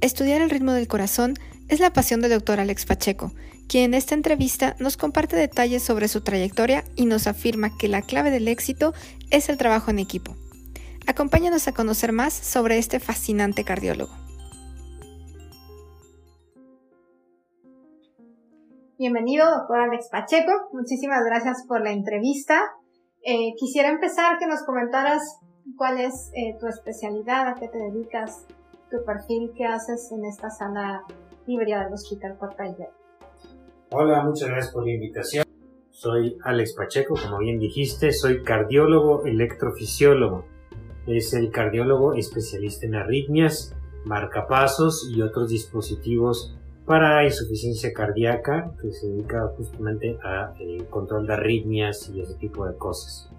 Estudiar el ritmo del corazón es la pasión del doctor Alex Pacheco, quien en esta entrevista nos comparte detalles sobre su trayectoria y nos afirma que la clave del éxito es el trabajo en equipo. Acompáñanos a conocer más sobre este fascinante cardiólogo. Bienvenido, doctor Alex Pacheco. Muchísimas gracias por la entrevista. Eh, quisiera empezar que nos comentaras cuál es eh, tu especialidad, a qué te dedicas, tu perfil, qué haces en esta sala híbrida del Hospital Puerta Hola, muchas gracias por la invitación. Soy Alex Pacheco, como bien dijiste, soy cardiólogo electrofisiólogo. Es el cardiólogo especialista en arritmias, marcapasos y otros dispositivos para insuficiencia cardíaca que se dedica justamente a eh, control de arritmias y ese tipo de cosas.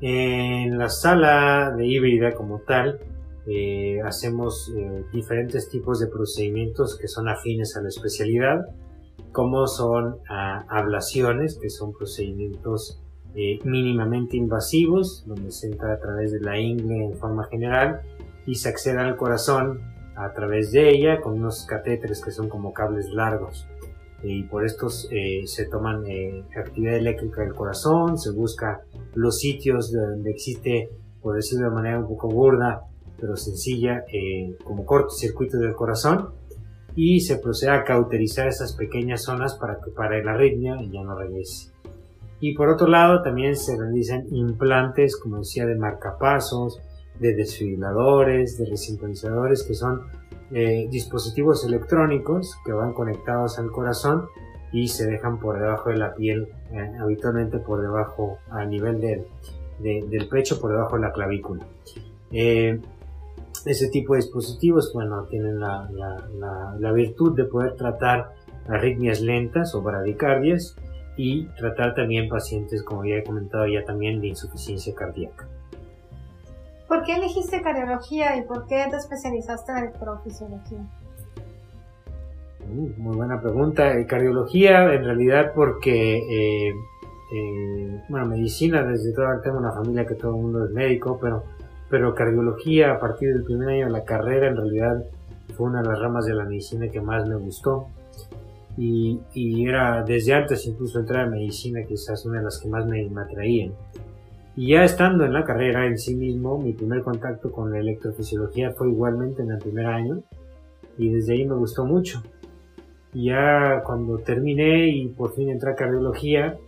En la sala de híbrida como tal, eh, hacemos eh, diferentes tipos de procedimientos que son afines a la especialidad, como son ah, ablaciones, que son procedimientos eh, mínimamente invasivos, donde se entra a través de la ingle en forma general y se accede al corazón a través de ella con unos catéteres que son como cables largos. Y por estos se toman actividad eléctrica del corazón, se busca los sitios donde existe, por decirlo de manera un poco burda, pero sencilla, eh, como cortocircuito del corazón y se procede a cauterizar esas pequeñas zonas para que para la arritmia ya no regrese. Y por otro lado también se realizan implantes, como decía, de marcapasos, de desfibriladores, de resincronizadores, que son eh, dispositivos electrónicos que van conectados al corazón y se dejan por debajo de la piel, eh, habitualmente por debajo, a nivel del, del pecho, por debajo de la clavícula. Ese tipo de dispositivos, bueno, tienen la, la, virtud de poder tratar arritmias lentas o bradicardias y tratar también pacientes, como ya he comentado ya también, de insuficiencia cardíaca. ¿Por qué elegiste cardiología y por qué te especializaste en electrofisiología? Uh, muy buena pregunta. Eh, cardiología, en realidad, porque, eh, eh, bueno, medicina, desde toda, tengo una familia que todo el mundo es médico, pero pero cardiología a partir del primer año de la carrera en realidad fue una de las ramas de la medicina que más me gustó. Y, era desde antes incluso entrar a medicina quizás una de las que más me, atraían. Y ya estando en la carrera en sí mismo mi primer contacto con la electrofisiología fue igualmente en el primer año y desde ahí me gustó mucho. Y ya cuando terminé y por fin entré a cardiología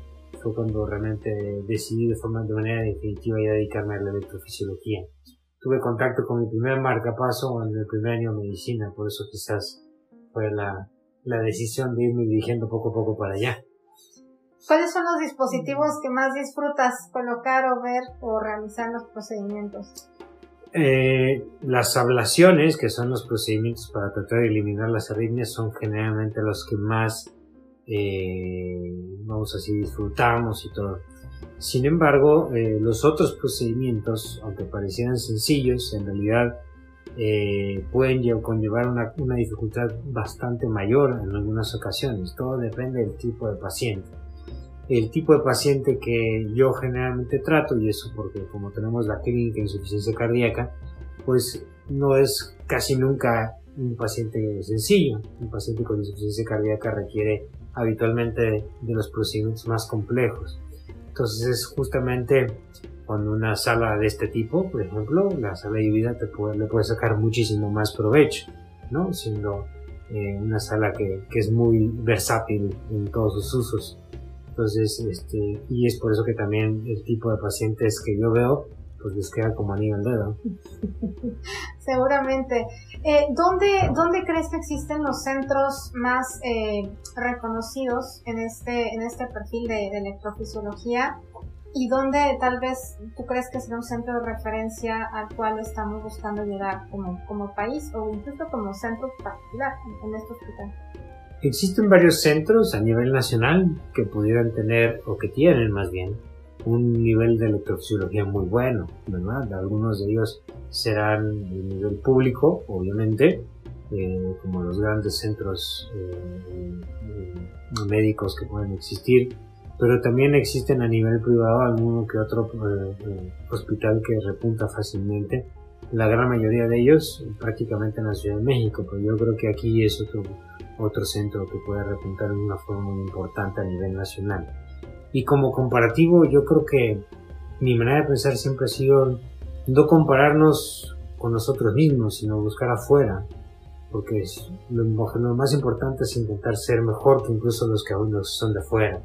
fue cuando realmente decidí de forma de manera definitiva ya dedicarme a la electrofisiología. Tuve contacto con mi primer marcapaso en el primer año de medicina, por eso quizás fue la, la decisión de irme dirigiendo poco a poco para allá. ¿Cuáles son los dispositivos que más disfrutas colocar o ver o realizar los procedimientos? Eh, las ablaciones, que son los procedimientos para tratar de eliminar las arritmias, son generalmente los que más eh, vamos así, disfrutamos y todo. Sin embargo, eh, los otros procedimientos, aunque parecieran sencillos, en realidad eh, pueden conllevar una, una, dificultad bastante mayor en algunas ocasiones. Todo depende del tipo de paciente. El tipo de paciente que yo generalmente trato, y eso porque como tenemos la clínica de insuficiencia cardíaca, pues no es casi nunca un paciente sencillo. Un paciente con insuficiencia cardíaca requiere habitualmente de los procedimientos más complejos. Entonces es justamente cuando una sala de este tipo, por ejemplo, la sala de vida te puede, le puede sacar muchísimo más provecho, ¿no? Siendo eh, una sala que, que, es muy versátil en todos sus usos. Entonces, este, y es por eso que también el tipo de pacientes que yo veo pues les queda como anillo al dedo. Seguramente. Eh, ¿dónde, ¿Dónde crees que existen los centros más eh, reconocidos en este, en este perfil de, electrofisiología? ¿Y dónde tal vez tú crees que será un centro de referencia al cual estamos buscando llegar como, como país o incluso como centro particular en, en este hospital? Existen varios centros a nivel nacional que pudieran tener, o que tienen más bien, un nivel de electrofisiología muy bueno, ¿verdad? Algunos de ellos serán de nivel público, obviamente, eh, como los grandes centros eh, eh, médicos que pueden existir, pero también existen a nivel privado alguno que otro hospital que repunta fácilmente la gran mayoría de ellos prácticamente en la Ciudad de México, pero yo creo que aquí es otro, otro centro que puede repuntar de una forma muy importante a nivel nacional. Y como comparativo, yo creo que mi manera de pensar siempre ha sido no compararnos con nosotros mismos, sino buscar afuera, porque lo, más importante es intentar ser mejor que incluso los que aún son de afuera,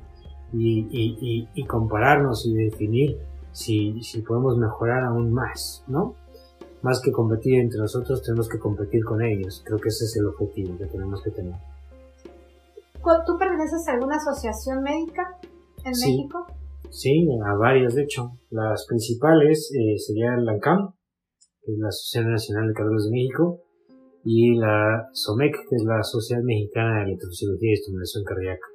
y, y, y, compararnos y definir si, si podemos mejorar aún más, ¿no? Más que competir entre nosotros, tenemos que competir con ellos. Creo que ese es el objetivo que tenemos que tener. ¿Tú perteneces a alguna asociación médica en México? Sí, a varias, de hecho. Las principales eh, serían la ANCAM, que es la Asociación Nacional de Cardiólogos de México, y la SOMEC, que es la Sociedad Mexicana de Electrofisiología y Estimulación Cardíaca.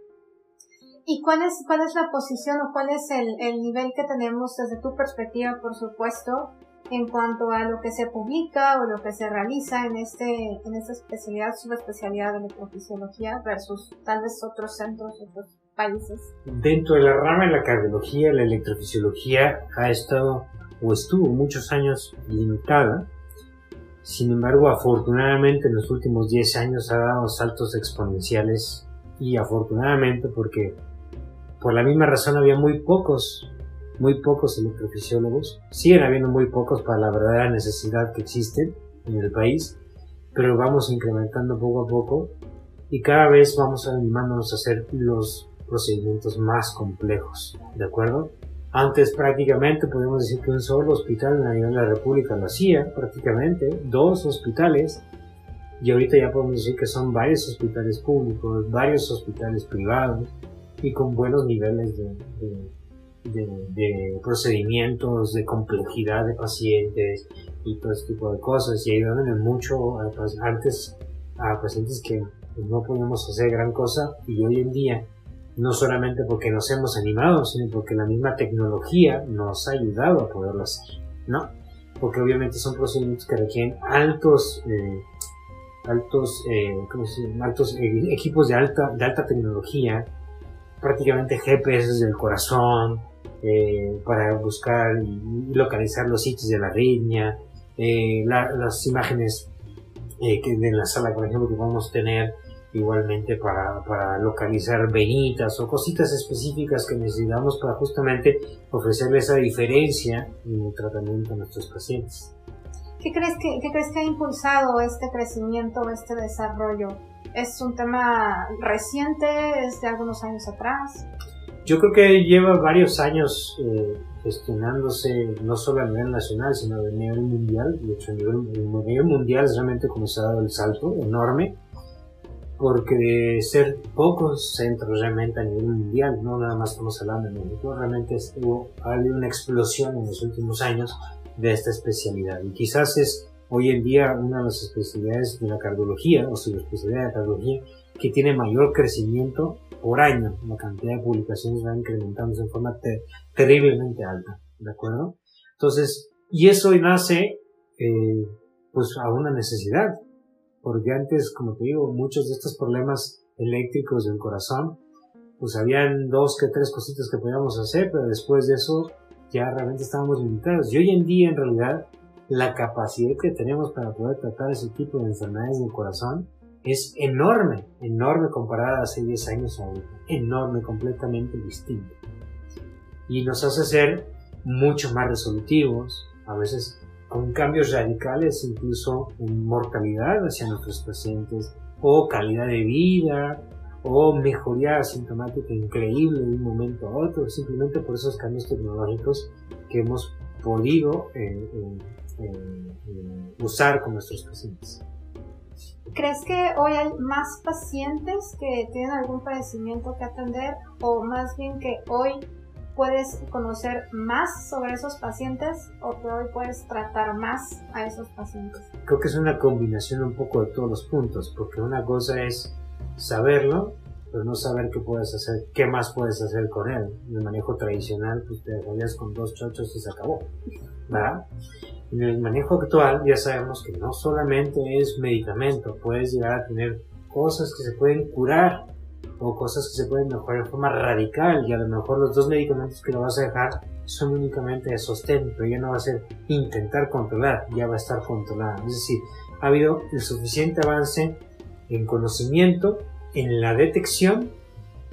¿Y cuál es, cuál es la posición o cuál es el, el nivel que tenemos desde tu perspectiva, por supuesto, en cuanto a lo que se publica o lo que se realiza en, este, en esta especialidad, subespecialidad de electrofisiología versus tal vez otros centros, otros Dentro de la rama de la cardiología, la electrofisiología ha estado o estuvo muchos años limitada. Sin embargo, afortunadamente en los últimos 10 años ha dado saltos exponenciales y afortunadamente porque por la misma razón había muy pocos, muy pocos electrofisiólogos. Siguen habiendo muy pocos para la verdadera necesidad que existe en el país, pero vamos incrementando poco a poco y cada vez vamos animándonos a hacer los procedimientos más complejos, ¿de acuerdo? Antes prácticamente podemos decir que un solo hospital en nivel de la República lo hacía, prácticamente, dos hospitales, y ahorita ya podemos decir que son varios hospitales públicos, varios hospitales privados, y con buenos niveles de, de, procedimientos, de complejidad de pacientes y todo este tipo de cosas, y ayudan mucho antes a pacientes que no podíamos hacer gran cosa, y hoy en día no solamente porque nos hemos animado, sino porque la misma tecnología nos ha ayudado a poderlo hacer, ¿no? Porque obviamente son procedimientos que requieren altos, eh, altos, eh, altos eh, equipos de alta, de alta tecnología, prácticamente GPS del corazón, para buscar y localizar los sitios de la arritmia, las imágenes que de la sala, por ejemplo, que a tener, igualmente para, para, localizar venitas o cositas específicas que necesitamos para justamente ofrecerle esa diferencia en el tratamiento a nuestros pacientes. ¿Qué crees que, qué crees que ha impulsado este crecimiento, este desarrollo? ¿Es un tema reciente? ¿Es de algunos años atrás? Yo creo que lleva varios años eh, gestionándose no solo a nivel nacional, sino a nivel mundial. De hecho, a nivel, a nivel mundial es realmente como se ha dado el salto enorme porque ser pocos centros realmente a nivel mundial, no nada más estamos hablando de México, realmente estuvo, ha habido una explosión en los últimos años de esta especialidad. Y quizás es hoy en día una de las especialidades de la cardiología o subespecialidad de la cardiología que tiene mayor crecimiento por año. La cantidad de publicaciones va incrementándose en forma terriblemente alta, ¿de acuerdo? Entonces, y eso nace eh, pues a una necesidad porque antes, como te digo, muchos de estos problemas eléctricos del corazón, pues habían dos que tres cositas que podíamos hacer, pero después de eso ya realmente estábamos limitados. Y hoy en día, en realidad, la capacidad que tenemos para poder tratar ese tipo de enfermedades del corazón es enorme, enorme comparada a hace 10 años ahorita, enorme, completamente distinto. Y nos hace ser mucho más resolutivos, a veces con cambios radicales incluso en mortalidad hacia nuestros pacientes o calidad de vida o mejoría asintomática increíble de un momento a otro simplemente por esos cambios tecnológicos que hemos podido eh, eh, eh, usar con nuestros pacientes. ¿Crees que hoy hay más pacientes que tienen algún padecimiento que atender o más bien que hoy puedes conocer más sobre esos pacientes o hoy puedes tratar más a esos pacientes? Creo que es una combinación un poco de todos los puntos, porque una cosa es saberlo, pero no saber qué puedes hacer, qué más puedes hacer con él. En el manejo tradicional, pues te dejarías con dos chochos y se acabó, ¿verdad? En el manejo actual ya sabemos que no solamente es medicamento, puedes llegar a tener cosas que se pueden curar o cosas que se pueden mejorar de forma radical y a lo mejor los dos medicamentos que lo vas a dejar son únicamente de sostén, pero ya no va a ser intentar controlar, ya va a estar controlada. Es decir, ha habido el suficiente avance en conocimiento, en la detección,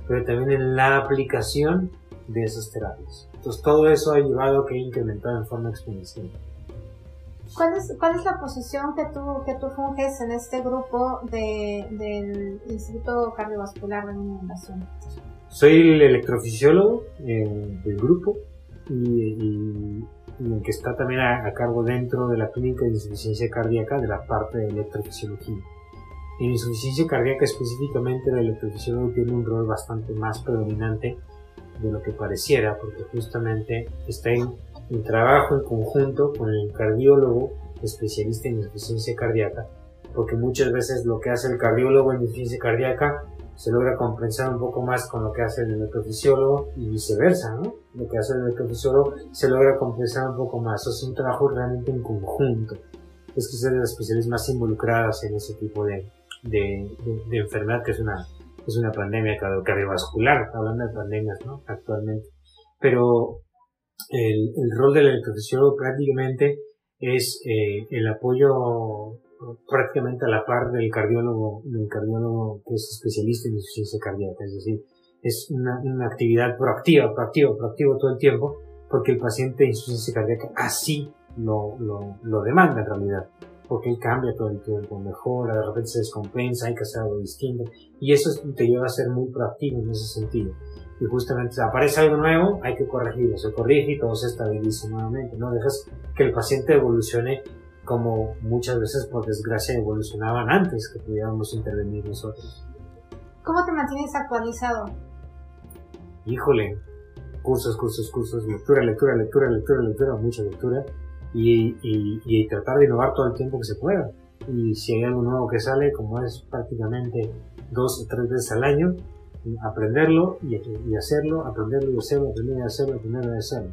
pero también en la aplicación de esas terapias. Entonces todo eso ha llevado a que incrementado en forma exponencial. ¿Cuál es, ¿Cuál es la posición que tú, que tú funges en este grupo de, del Instituto Cardiovascular de Inundación? Soy el electrofisiólogo eh, del grupo y, el que está también a, cargo dentro de la clínica de insuficiencia cardíaca de la parte de electrofisiología. En insuficiencia cardíaca específicamente el electrofisiólogo tiene un rol bastante más predominante de lo que pareciera porque justamente está en el trabajo en conjunto con el cardiólogo especialista en insuficiencia cardíaca, porque muchas veces lo que hace el cardiólogo en insuficiencia cardíaca se logra compensar un poco más con lo que hace el electrofisiólogo y viceversa, ¿no? Lo que hace el electrofisiólogo se logra compensar un poco más. es un trabajo realmente en conjunto. Es quizás de las especialistas más involucradas en ese tipo de, de, de, enfermedad que es una, es una pandemia cardiovascular, hablando de pandemias, ¿no? Actualmente. Pero el, el rol del electrofisiólogo prácticamente es eh, el apoyo prácticamente a la par del cardiólogo, del cardiólogo que es especialista en insuficiencia cardíaca, es decir, es una, una actividad proactiva, proactiva, proactiva todo el tiempo, porque el paciente de insuficiencia cardíaca así lo, lo, lo demanda en realidad, porque él cambia todo el tiempo, mejora, de repente se descompensa, hay que hacer algo distinto, y eso te lleva a ser muy proactivo en ese sentido y justamente aparece algo nuevo, hay que corregirlo, se corrige y todo se estabiliza nuevamente, no dejas que el paciente evolucione como muchas veces por desgracia evolucionaban antes que pudiéramos intervenir nosotros. ¿Cómo te mantienes actualizado? Híjole, cursos, cursos, cursos, lectura, lectura, lectura, lectura, lectura, mucha lectura y, y, y tratar de innovar todo el tiempo que se pueda. Y si hay algo nuevo que sale, como es prácticamente dos o tres veces al año, aprenderlo y, hacerlo, aprenderlo y hacerlo, aprender y hacerlo, aprender y hacerlo.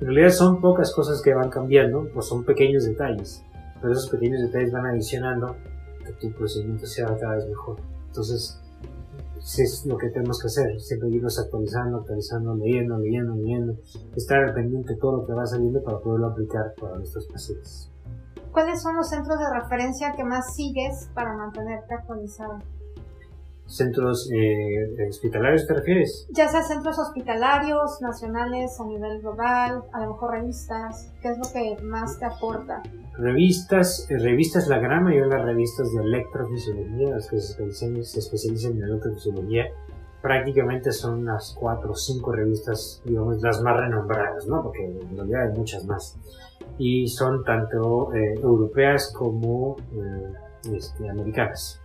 En realidad son pocas cosas que van cambiando, o son pequeños detalles, pero esos pequeños detalles van adicionando que tu procedimiento sea cada vez mejor. Entonces, es lo que tenemos que hacer, siempre irnos actualizando, actualizando, leyendo, leyendo, leyendo, estar pendiente de todo lo que va saliendo para poderlo aplicar para nuestros pacientes. ¿Cuáles son los centros de referencia que más sigues para mantenerte actualizado? Centros eh, hospitalarios te refieres? Ya sea centros hospitalarios, nacionales, a nivel global, a lo mejor revistas, ¿qué es lo que más te aporta? Revistas, eh, revistas, la gran mayoría de las revistas de electrofisiología, las que se especializan, se especializan en electrofisiología, prácticamente son unas cuatro o cinco revistas, digamos, las más renombradas, ¿no? Porque en realidad hay muchas más. Y son tanto eh, europeas como este, americanas.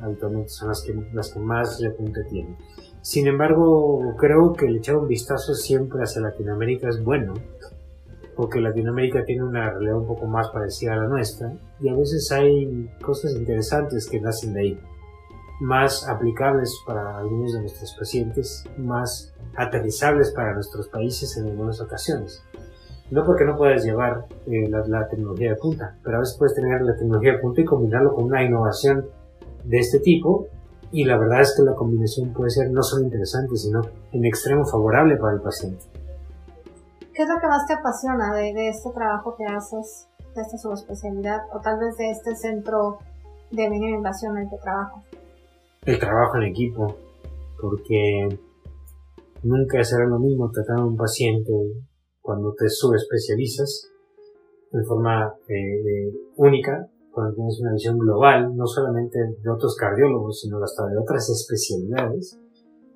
Habitualmente son las que, las que más repunte tienen. Sin embargo, creo que el echar un vistazo siempre hacia Latinoamérica es bueno, porque Latinoamérica tiene una realidad un poco más parecida a la nuestra, y a veces hay cosas interesantes que nacen de ahí, más aplicables para algunos de nuestros pacientes, más aterrizables para nuestros países en algunas ocasiones. No porque no puedas llevar eh, la, la, tecnología de punta, pero a veces puedes tener la tecnología de punta y combinarlo con una innovación de este tipo y la verdad es que la combinación puede ser no solo interesante, sino en extremo favorable para el paciente. ¿Qué es lo que más te apasiona de, este trabajo que haces, de esta subespecialidad o tal vez de este centro de mínima invasión en el que trabajas? El trabajo en equipo, porque nunca será lo mismo tratar a un paciente cuando te subespecializas de forma eh, eh, única cuando tienes una visión global, no solamente de otros cardiólogos, sino hasta de otras especialidades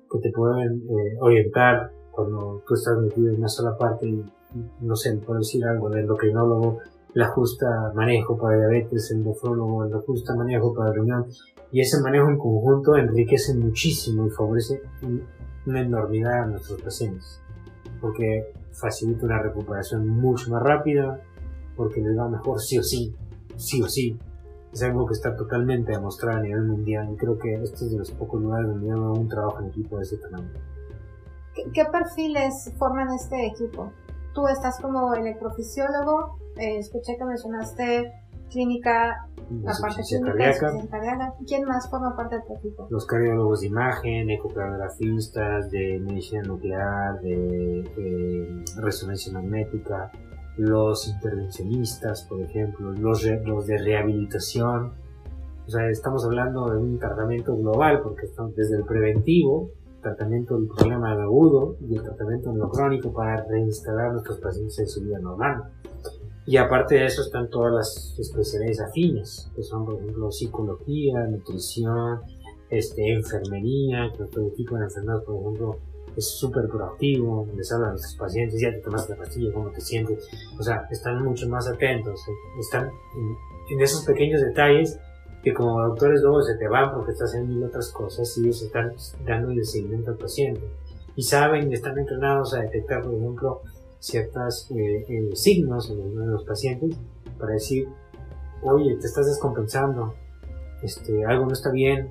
que te pueden eh, orientar cuando tú estás metido en una sola parte y, no sé, puedo decir algo del endocrinólogo, le ajusta manejo para diabetes, el nefrólogo le ajusta manejo para riñón, y ese manejo en conjunto enriquece muchísimo y favorece una enormidad a nuestros pacientes, porque facilita una recuperación mucho más rápida, porque les va mejor sí o sí, sí o sí. Es algo que está totalmente demostrado a nivel mundial y creo que este es de los pocos lugares donde yo un trabajo en equipo de ese tamaño. ¿Qué, perfiles forman este equipo? Tú estás como electrofisiólogo, eh, escuché que mencionaste clínica la parte cardíaca. ¿Quién más forma parte del equipo? Los cardiólogos de imagen, ecocardiografistas, de medicina nuclear, de eh, resonancia magnética, los intervencionistas, por ejemplo, los, los de rehabilitación. O sea, estamos hablando de un tratamiento global porque estamos desde el preventivo, tratamiento del problema agudo y el tratamiento de lo crónico para reinstalar a nuestros pacientes en su vida normal. Y aparte de eso están todas las especialidades afines, que son por ejemplo psicología, nutrición, este, enfermería, que todo tipo de enfermedades, por ejemplo, es súper proactivo, les habla a nuestros pacientes, ya te tomas la pastilla, cómo te sientes, o sea, están mucho más atentos, están en, esos pequeños detalles que como doctores luego se te van porque estás haciendo mil otras cosas y ellos están dando el seguimiento al paciente. Y saben están entrenados a detectar, por ejemplo, ciertos eh, eh, signos en, los pacientes para decir, oye, te estás descompensando, este, algo no está bien,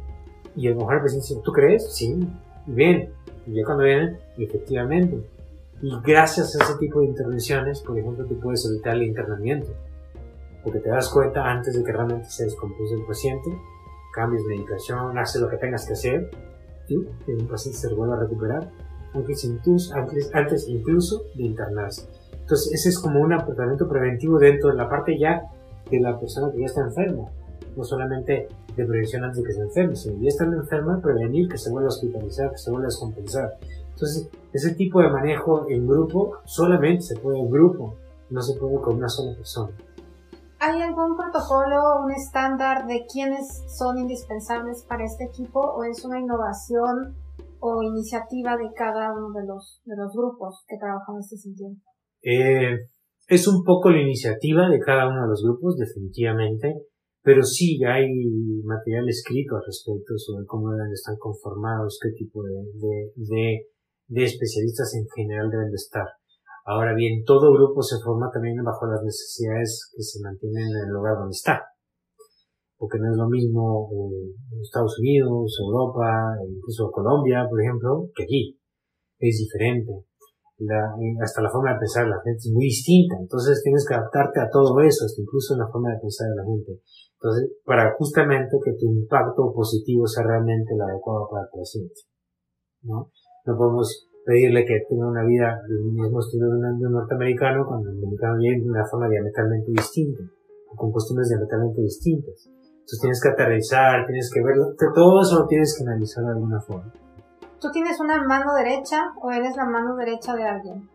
y a lo mejor el paciente dice, ¿tú crees? Sí, bien, y ya cuando vienen, efectivamente. Y gracias a ese tipo de intervenciones, por ejemplo, tú puedes evitar el internamiento, porque te das cuenta antes de que realmente se descompuso el paciente, cambias medicación, haces lo que tengas que hacer, y el paciente se vuelve a recuperar antes, incluso, antes, incluso de internarse. Entonces, ese es como un tratamiento preventivo dentro de la parte ya de la persona que ya está enferma. No solamente de prevención antes de que se enferme, sino ya estando enferma, prevenir que se vuelva a hospitalizar, que se vuelva a descompensar. Entonces, ese tipo de manejo en grupo solamente se puede en grupo, no se puede con una sola persona. ¿Hay algún protocolo, un estándar de quiénes son indispensables para este equipo o es una innovación o iniciativa de cada uno de los, de los grupos que trabajan en este sentido? Eh, es un poco la iniciativa de cada uno de los grupos, definitivamente, pero sí hay material escrito al respecto sobre cómo deben estar conformados, qué tipo de, de, de, especialistas en general deben de estar. Ahora bien, todo grupo se forma también bajo las necesidades que se mantienen en el lugar donde está porque no es lo mismo eh, Estados Unidos, Europa, incluso Colombia, por ejemplo, que aquí. Es diferente. La, eh, hasta la forma de pensar de la gente es muy distinta, entonces tienes que adaptarte a todo eso, hasta incluso la forma de pensar de la gente. Entonces, para justamente que tu impacto positivo sea realmente el adecuado para el paciente. ¿no? no podemos pedirle que tenga una vida el mismo estilo de un norteamericano cuando el americano viene de una forma diametralmente distinta, con costumbres diametralmente distintas. Entonces tienes que aterrizar, tienes que verlo, todo eso lo tienes que analizar de alguna forma. ¿Tú tienes una mano derecha o eres la mano derecha de alguien?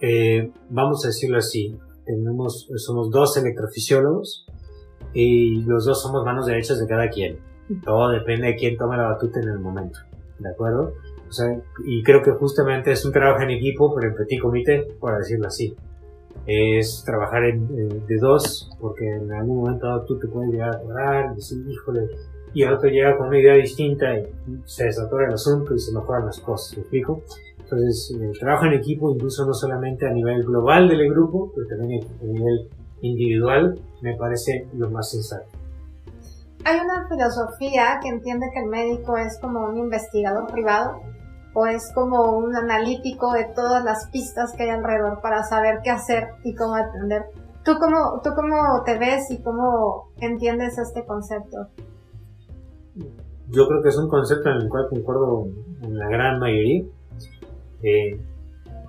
Eh, vamos a decirlo así, tenemos, somos dos electrofisiólogos y los dos somos manos derechas de cada quien. Todo depende de quién tome la batuta en el momento, ¿de acuerdo? O sea, y creo que justamente es un trabajo en equipo, pero en petit comité, por decirlo así es trabajar en, de dos, porque en algún momento tú te puedes llegar a atorar, decir, híjole, y el otro llega con una idea distinta y se desatora el asunto y se mejoran las cosas, ¿me explico? Entonces, el trabajo en equipo, incluso no solamente a nivel global del grupo, pero también a nivel individual, me parece lo más sensato. Hay una filosofía que entiende que el médico es como un investigador privado o es como un analítico de todas las pistas que hay alrededor para saber qué hacer y cómo atender. ¿Tú cómo, tú cómo te ves y cómo entiendes este concepto? Yo creo que es un concepto en el cual concuerdo en la gran mayoría, eh,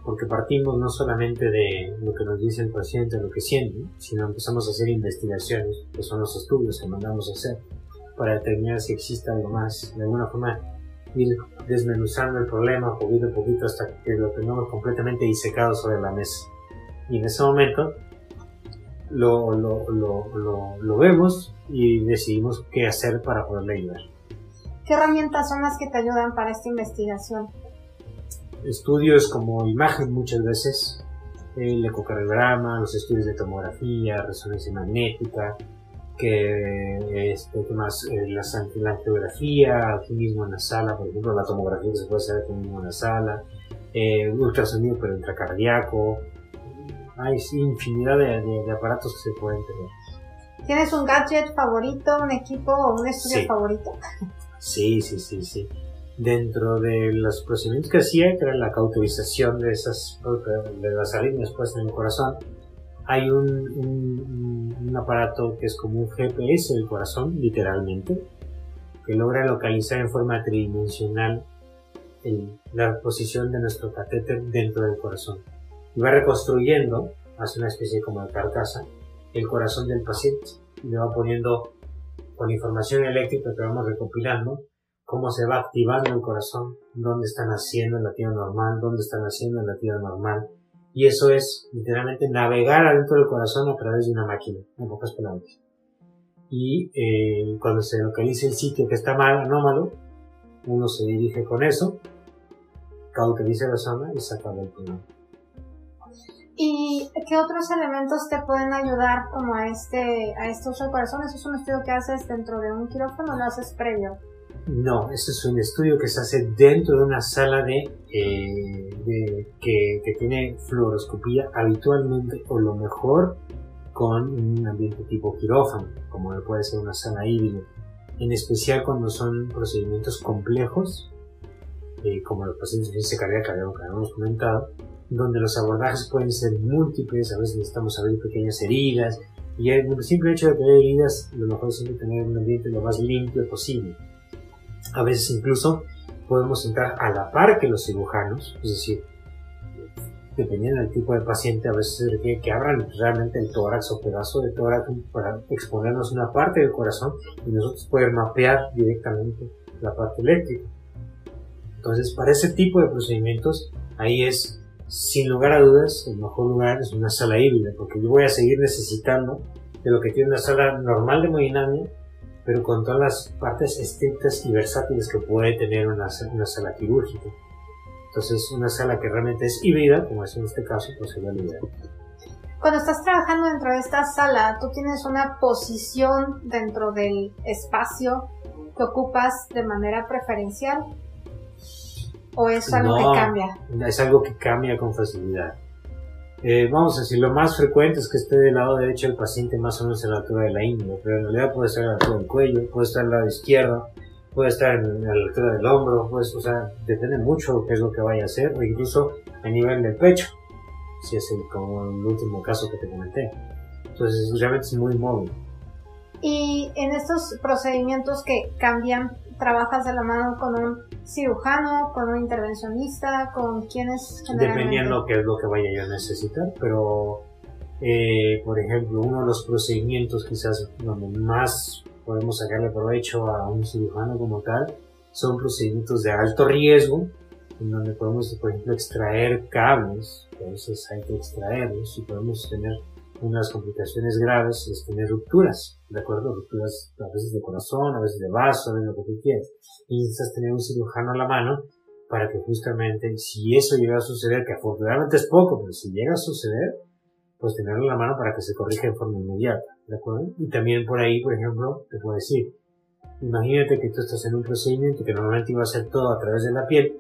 porque partimos no solamente de lo que nos dice el paciente, lo que siente, sino empezamos a hacer investigaciones, que son los estudios que mandamos a hacer, para determinar si existe algo más. De alguna forma, ir desmenuzando el problema poquito a poquito hasta que lo tengamos completamente disecado sobre la mesa. Y en ese momento lo, lo, lo, lo, vemos y decidimos qué hacer para poderle ayudar. ¿Qué herramientas son las que te ayudan para esta investigación? Estudios como imagen muchas veces, el ecocardiograma, los estudios de tomografía, resonancia magnética, que este, más? Eh, la, la angiografía aquí mismo en la sala, por ejemplo, la tomografía que se puede hacer aquí mismo en la sala, eh, ultrasonido pero intracardíaco, hay infinidad de, aparatos que se pueden tener. ¿Tienes un gadget favorito, un equipo o un estudio favorito? Sí, sí, sí, sí. Dentro de los procedimientos que hacía, que era la cauterización de esas de las arritmias puestas en el corazón, hay un, un, aparato que es como un GPS del corazón, literalmente, que logra localizar en forma tridimensional la posición de nuestro catéter dentro del corazón. Y va reconstruyendo, hace una especie como de carcasa, el corazón del paciente y le va poniendo con información eléctrica que vamos recopilando cómo se va activando el corazón, dónde está naciendo el latido normal, dónde está naciendo el latido normal. Y eso es literalmente navegar adentro del corazón a través de una máquina, en pocas palabras. Y eh, cuando se localiza el sitio que está mal, anómalo, uno se dirige con eso, cauteriza la zona y saca el pulmón. ¿Y qué otros elementos te pueden ayudar como a este, a este uso del corazón? ¿Eso es un estudio que haces dentro de un quirófano o lo haces previo? No, este es un estudio que se hace dentro de una sala de, eh, que, tiene fluoroscopía habitualmente o lo mejor con un ambiente tipo quirófano, como puede ser una sala híbrida, en especial cuando son procedimientos complejos, eh, como los pacientes de insuficiencia cardíaca que habíamos comentado, donde los abordajes pueden ser múltiples, a veces necesitamos abrir pequeñas heridas, y el simple hecho de tener heridas, lo mejor es siempre tener un ambiente lo más limpio posible. A veces incluso podemos entrar a la par que los cirujanos, es decir, dependiendo del tipo de paciente, a veces se requiere que abran realmente el tórax o pedazo de tórax para exponernos una parte del corazón y nosotros poder mapear directamente la parte eléctrica. Entonces, para ese tipo de procedimientos, ahí es sin lugar a dudas, el mejor lugar es una sala híbrida, porque yo voy a seguir necesitando de lo que tiene una sala normal de hemodinamia, pero con todas las partes estrictas y versátiles que puede tener una, una sala quirúrgica. Entonces, una sala que realmente es híbrida, como es en este caso, pues sería la ideal. Cuando estás trabajando dentro de esta sala, tú tienes una posición dentro del espacio que ocupas de manera preferencial ¿O es algo que cambia? Es algo que cambia con facilidad. Eh, vamos a decir, lo más frecuente es que esté del lado derecho del paciente más o menos en la altura de la ingle, pero en realidad puede estar a la altura del cuello, puede estar al lado izquierdo, puede estar en, a la altura del hombro, pues, o sea, depende mucho qué es lo que vaya a hacer, o incluso a nivel del pecho, si es el, como el último caso que te comenté. Entonces, realmente es muy móvil. Y en estos procedimientos que cambian, trabajas de la mano con un cirujano, con un intervencionista, con quienes Dependiendo qué es lo que vaya yo a necesitar, pero eh, por ejemplo, uno de los procedimientos quizás donde más podemos sacarle provecho a un cirujano como tal son procedimientos de alto riesgo, en donde podemos, por ejemplo, extraer cables, entonces hay que extraerlos y podemos tener unas complicaciones graves es tener rupturas, ¿de acuerdo? Rupturas a veces de corazón, a veces de vaso, de lo que tú quieras. Y necesitas tener un cirujano a la mano para que justamente, si eso llega a suceder, que afortunadamente es poco, pero si llega a suceder, pues tenerlo a la mano para que se corrija en forma inmediata, ¿de acuerdo? Y también por ahí, por ejemplo, te puedo decir, imagínate que tú estás en un procedimiento que normalmente iba a ser todo a través de la piel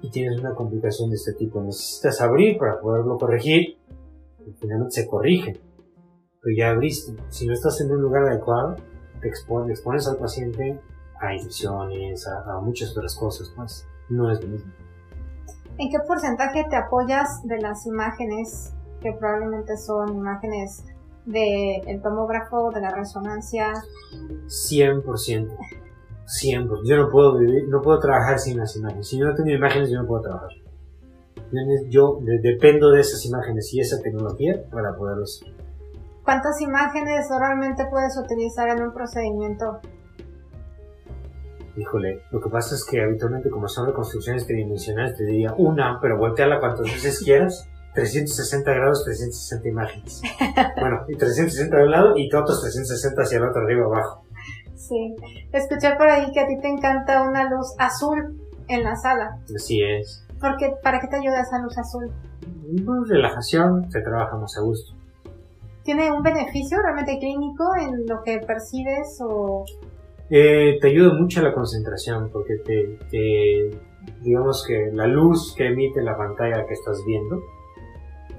y tienes una complicación de este tipo. Necesitas abrir para poderlo corregir finalmente se corrige. Pero ya abriste. Si no estás en un lugar adecuado, te expones, al paciente a infecciones, a, muchas otras cosas, pues no es lo mismo. ¿En qué porcentaje te apoyas de las imágenes que probablemente son imágenes del el tomógrafo, de la resonancia? 100%. 100%. Yo no puedo vivir, no puedo trabajar sin las imágenes. Si yo no tengo imágenes, yo no puedo trabajar. Yo dependo de esas imágenes y esa tecnología para poderlo hacer. ¿Cuántas imágenes normalmente puedes utilizar en un procedimiento? Híjole, lo que pasa es que habitualmente como son reconstrucciones tridimensionales te diría una, pero volteala cuantas veces quieras, 360 grados, 360 imágenes. bueno, y 360 de un lado y otros 360 hacia el otro, arriba abajo. Sí, escuché por ahí que a ti te encanta una luz azul en la sala. Así es. Porque, ¿Para qué te ayuda esa luz azul? relajación, se trabaja más a gusto. ¿Tiene un beneficio realmente clínico en lo que percibes o...? Eh, te ayuda mucho a la concentración porque te, digamos que la luz que emite la pantalla que estás viendo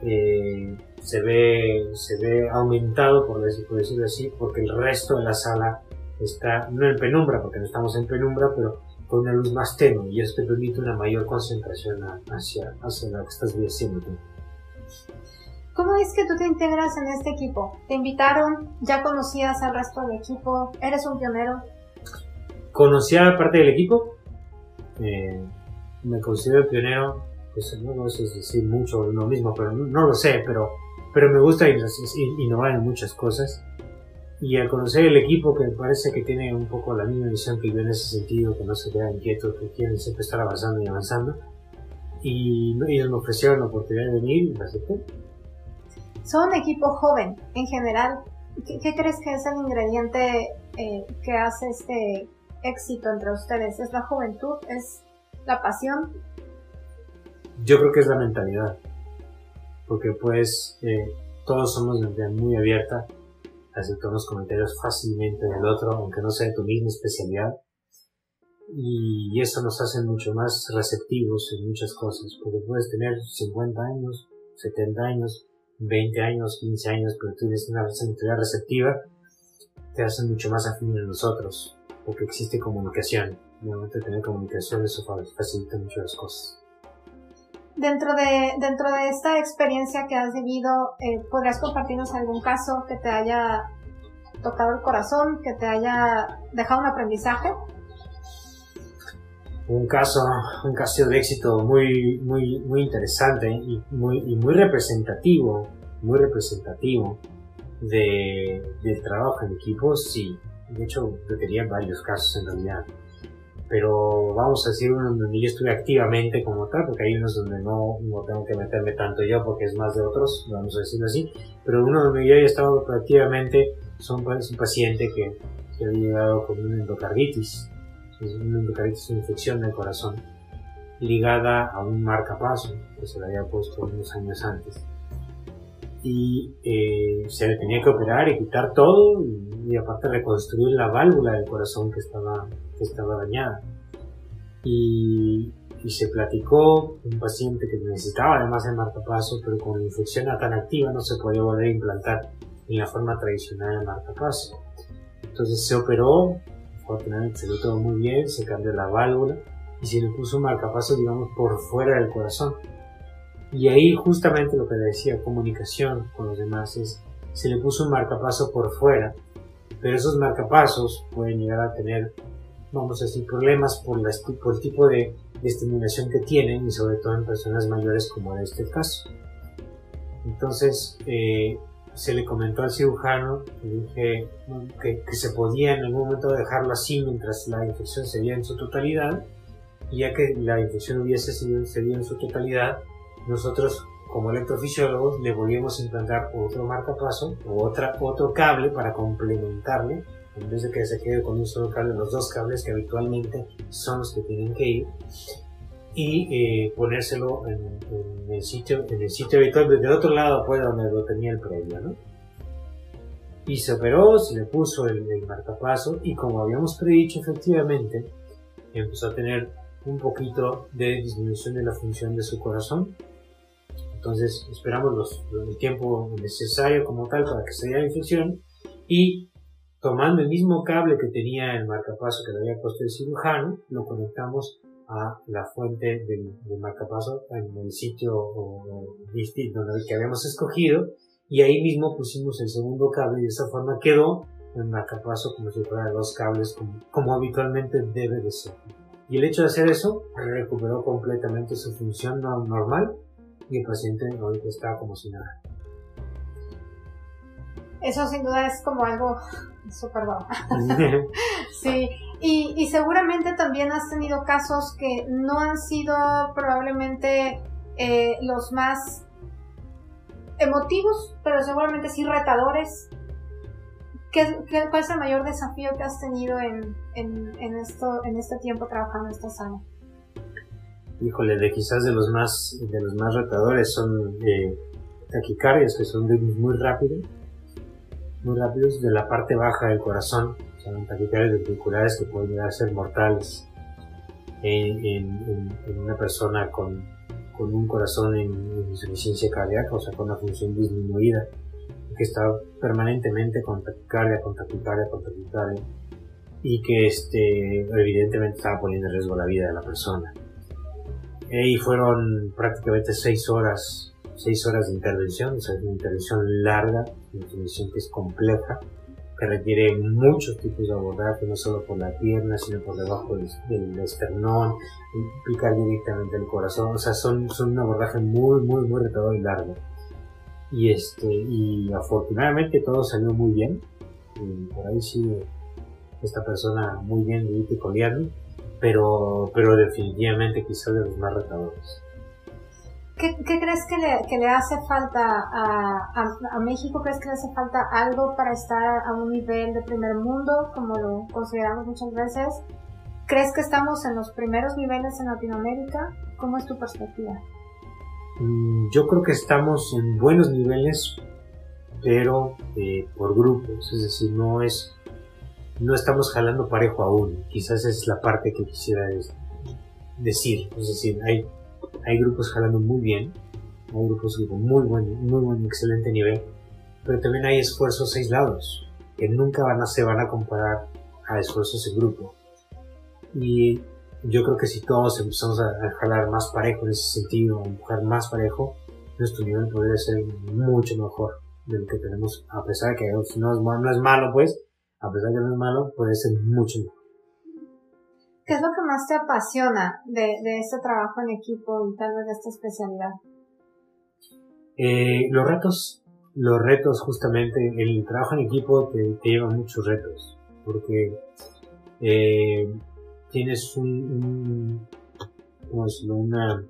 eh, se ve se ve aumentado por decirlo así porque el resto de la sala está no en penumbra porque no estamos en penumbra pero con una luz más tenue y eso te permite una mayor concentración hacia, hacia lo que estás haciendo tú. ¿Cómo es que tú te integras en este equipo? ¿Te invitaron? ¿Ya conocías al resto del equipo? ¿Eres un pionero? Conocía parte del equipo. Eh, me considero pionero. Pues no, sé decir mucho uno mismo, pero no, lo sé, pero, pero me gusta innovar en muchas cosas. Y al conocer el equipo, que parece que tiene un poco la misma visión que yo en ese sentido, que no se queda inquieto, que quieren siempre estar avanzando y avanzando, y ellos me ofrecieron la oportunidad de venir y acepté. Son equipo joven en general. ¿Qué, crees que es el ingrediente eh, que hace este éxito entre ustedes? ¿Es la juventud? ¿Es la pasión? Yo creo que es la mentalidad. Porque pues eh, todos somos de mentalidad muy abierta, aceptamos comentarios fácilmente del otro, aunque no sea de tu misma especialidad. Y eso nos hace mucho más receptivos en muchas cosas, porque puedes tener 50 años, 70 años, 20 años, 15 años, pero tienes una sensibilidad receptiva, te hace mucho más afín a nosotros, porque existe comunicación. Normalmente tener comunicación eso facilita mucho las cosas. Dentro de, dentro de esta experiencia que has vivido, eh, ¿podrías compartirnos algún caso que te haya tocado el corazón, que te haya dejado un aprendizaje? un caso, un caso de éxito muy, muy, muy interesante y muy, muy representativo, muy representativo de, del trabajo en equipo, sí. De hecho, yo tenía varios casos en realidad. Pero vamos a decir uno donde yo estuve activamente como tal, porque hay unos donde no, no tengo que meterme tanto yo porque es más de otros, vamos a decirlo así. Pero uno donde yo he estado activamente son, es un paciente que, que había llegado con una endocarditis una endocarditis, una infección del corazón, ligada a un marcapaso que se le había puesto unos años antes. Y eh, se le tenía que operar y quitar todo y, aparte reconstruir la válvula del corazón que estaba, que estaba dañada. Y, y se platicó un paciente que necesitaba además el marcapaso, pero con la infección tan activa no se podía volver a implantar en la forma tradicional del marcapaso. Entonces se operó, afortunadamente se todo muy bien, se cambió la válvula y se le puso un marcapaso, digamos, por fuera del corazón. Y ahí justamente lo que decía, comunicación con los demás, es, se le puso un marcapaso por fuera, pero esos marcapasos pueden llegar a tener, vamos a decir, problemas por, por el tipo de, estimulación que tienen y sobre todo en personas mayores como en este caso. Entonces, eh, se le comentó al cirujano que, que, se podía en algún momento dejarlo así mientras la infección sería en su totalidad y ya que la infección hubiese sido en su totalidad nosotros como electrofisiólogos le volvíamos a implantar otro marcapaso o otra, otro cable para complementarle en vez de que se quede con un solo cable los dos cables que habitualmente son los que tienen que ir y eh, ponérselo en, el sitio en el sitio habitual desde otro lado pues donde lo tenía el previo ¿no? y se operó se le puso el, marcapaso y como habíamos predicho efectivamente empezó a tener un poquito de disminución de la función de su corazón. Entonces esperamos los, el tiempo necesario como tal para que se dé la infección. Y tomando el mismo cable que tenía el marcapaso que le había puesto el cirujano lo conectamos a la fuente del, marcapaso en el sitio distinto que habíamos escogido. Y ahí mismo pusimos el segundo cable y de esa forma quedó el marcapaso como si fuera dos cables como, habitualmente debe de ser. Y el hecho de hacer eso recuperó completamente su función normal y el paciente ahorita está como si nada. Eso sin duda es como algo súper bueno. sí, y, seguramente también has tenido casos que no han sido probablemente eh, los más emotivos, pero seguramente sí retadores. ¿Qué, cuál es el mayor desafío que has tenido en, esto, en este tiempo trabajando en esta sala? Híjole, de quizás de los más, de los más retadores son eh, taquicardias, que son muy rápidos, muy rápidos de la parte baja del corazón son taquicardias ventriculares que pueden llegar a ser mortales en, una persona con, con, un corazón en, insuficiencia cardíaca, o sea, con una función disminuida, que está permanentemente con taquicardia, con taquicardia, con taquicardia, y que este, evidentemente estaba poniendo en riesgo la vida de la persona. Y fueron prácticamente seis horas, seis horas de intervención, o sea, una intervención larga, una intervención que es compleja, que requiere muchos tipos de abordaje, no solo por la pierna, sino por debajo del, esternón, picar directamente el corazón, o sea, son, son un abordaje muy, muy, muy retador y largo. Y, este, y afortunadamente todo salió muy bien, y por ahí sí, esta persona muy bien de coleando, pero, pero definitivamente quizás de los más retadores. ¿Qué, crees que le, que le, hace falta a, a, México? ¿Crees que le hace falta algo para estar a un nivel de primer mundo, como lo consideramos muchas veces? ¿Crees que estamos en los primeros niveles en Latinoamérica? ¿Cómo es tu perspectiva? Mm, yo creo que estamos en buenos niveles, pero eh, por grupos, es decir, no es no estamos jalando parejo aún. Quizás es la parte que quisiera decir. Es decir, hay hay grupos jalando muy bien, hay grupos con muy buen, muy buen, excelente nivel, pero también hay esfuerzos aislados que nunca van a, se van a comparar a esfuerzos en grupo. Y yo creo que si todos empezamos a, jalar más parejo en ese sentido, a empujar más parejo, nuestro nivel podría ser mucho mejor de lo que tenemos, a pesar de que no es, no es malo, pues, a pesar de que no es malo, puede ser mucho mejor. ¿Qué es lo que más te apasiona de, este trabajo en equipo y tal vez de esta especialidad? Eh, los retos, los retos justamente, el trabajo en equipo te, lleva muchos retos, porque eh, tienes un, ¿cómo decirlo? Una,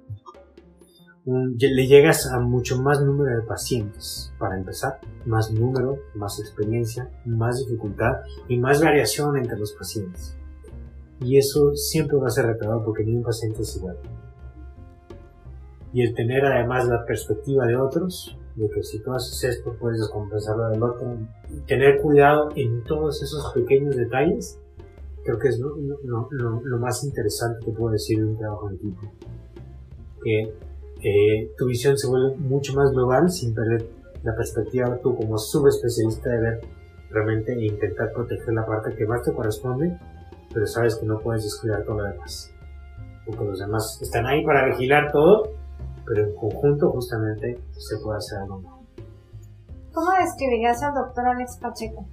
le llegas a mucho más número de pacientes, para empezar, más número, más experiencia, más dificultad y más variación entre los pacientes. Y eso siempre va a ser retador porque ningún paciente es igual. Y el tener además la perspectiva de otros, de que si tú haces esto puedes descompensarlo del otro, tener cuidado en todos esos pequeños detalles, creo que es lo, lo, más interesante que puedo decir de un trabajo en equipo. Que eh, tu visión se vuelve mucho más global sin perder la perspectiva tú como subespecialista de ver realmente e intentar proteger la parte que más te corresponde pero sabes que no puedes descuidar todo lo demás. Porque los demás están ahí para vigilar todo, pero en conjunto justamente se puede hacer algo mejor. ¿Cómo describirías al doctor Alex Pacheco?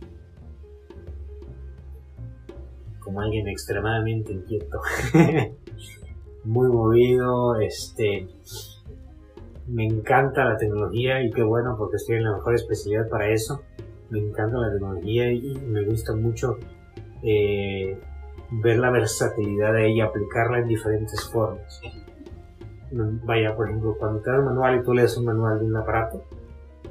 Como alguien extremadamente inquieto. Muy movido, este me encanta la tecnología y qué bueno porque estoy en la mejor especialidad para eso. Me encanta la tecnología y me gusta mucho eh, ver la versatilidad de ella, aplicarla en diferentes formas. Vaya, por ejemplo, cuando te dan un manual y tú lees un manual de un aparato,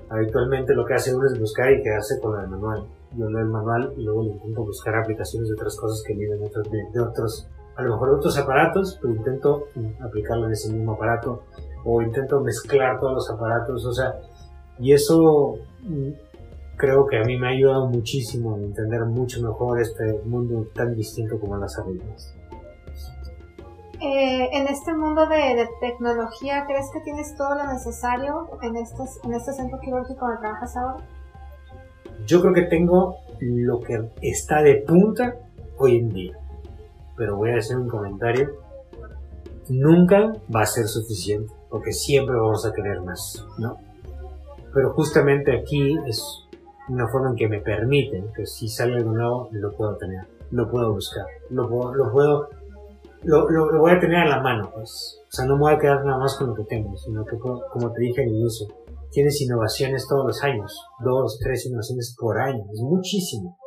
habitualmente lo que hace uno es buscar y quedarse con el manual. Yo leo el manual y luego intento buscar aplicaciones de otras cosas que vienen de otros, de a lo mejor otros aparatos, pero intento aplicarlo en ese mismo aparato o intento mezclar todos los aparatos, o sea, y eso creo que a mí me ha ayudado muchísimo a entender mucho mejor este mundo tan distinto como las arritmias. Eh, en este mundo de, tecnología, ¿crees que tienes todo lo necesario en, estos, en este centro quirúrgico donde trabajas ahora? Yo creo que tengo lo que está de punta hoy en día. Pero voy a hacer un comentario. Nunca va a ser suficiente, porque siempre vamos a querer más, ¿no? Pero justamente aquí es una forma en que me permiten que si sale algo nuevo lo puedo tener, lo puedo buscar, lo puedo, lo puedo, voy a tener a la mano, pues. O sea, no me voy a quedar nada más con lo que tengo, sino que, como te dije al inicio, tienes innovaciones todos los años, dos, tres innovaciones por año, es muchísimo.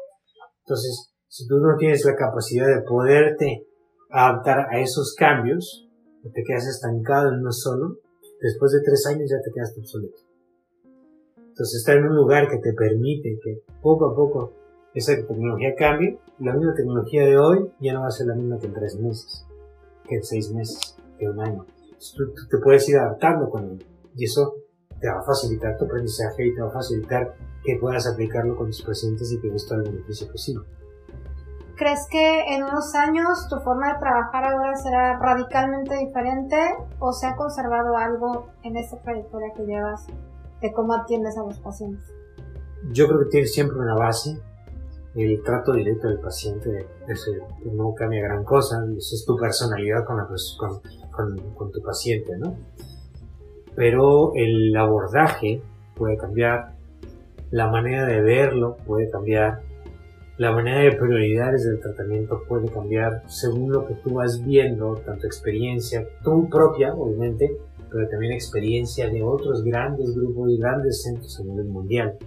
Entonces, si tú no tienes la capacidad de poderte adaptar a esos cambios, te quedas estancado en uno solo, después de tres años ya te quedas obsoleto. Entonces estar en un lugar que te permite que poco a poco esa tecnología cambie, la misma tecnología de hoy ya no va a ser la misma que en tres meses, que en seis meses, que un año. tú, te puedes ir adaptando con él y eso te va a facilitar tu aprendizaje y te va a facilitar que puedas aplicarlo con tus pacientes y que des todo el beneficio posible. ¿Crees que en unos años tu forma de trabajar ahora será radicalmente diferente o se ha conservado algo en esta trayectoria que llevas de cómo atiendes a los pacientes? Yo creo que tiene siempre una base, el trato directo del paciente, ese, no cambia gran cosa, es tu personalidad con, con, con, tu paciente, ¿no? Pero el abordaje puede cambiar, la manera de verlo puede cambiar, la manera de prioridades del tratamiento puede cambiar según lo que tú vas viendo, tanto experiencia, tu propia, obviamente, pero también experiencia de otros grandes grupos y grandes centros a nivel mundial.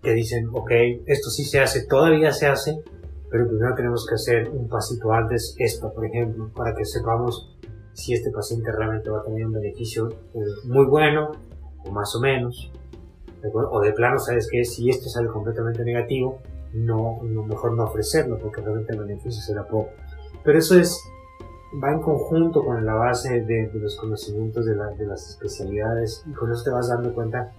Que dicen, ok, esto sí se hace, todavía se hace, pero primero tenemos que hacer un pasito antes, esto, por ejemplo, para que sepamos si este paciente realmente va a tener un beneficio eh, muy bueno o más o menos, o de plano, sabes que si esto sale completamente negativo, no, mejor no ofrecerlo porque realmente el beneficio será poco. Pero eso es va en conjunto con la base de, los conocimientos de, de, las especialidades y con eso te vas dando cuenta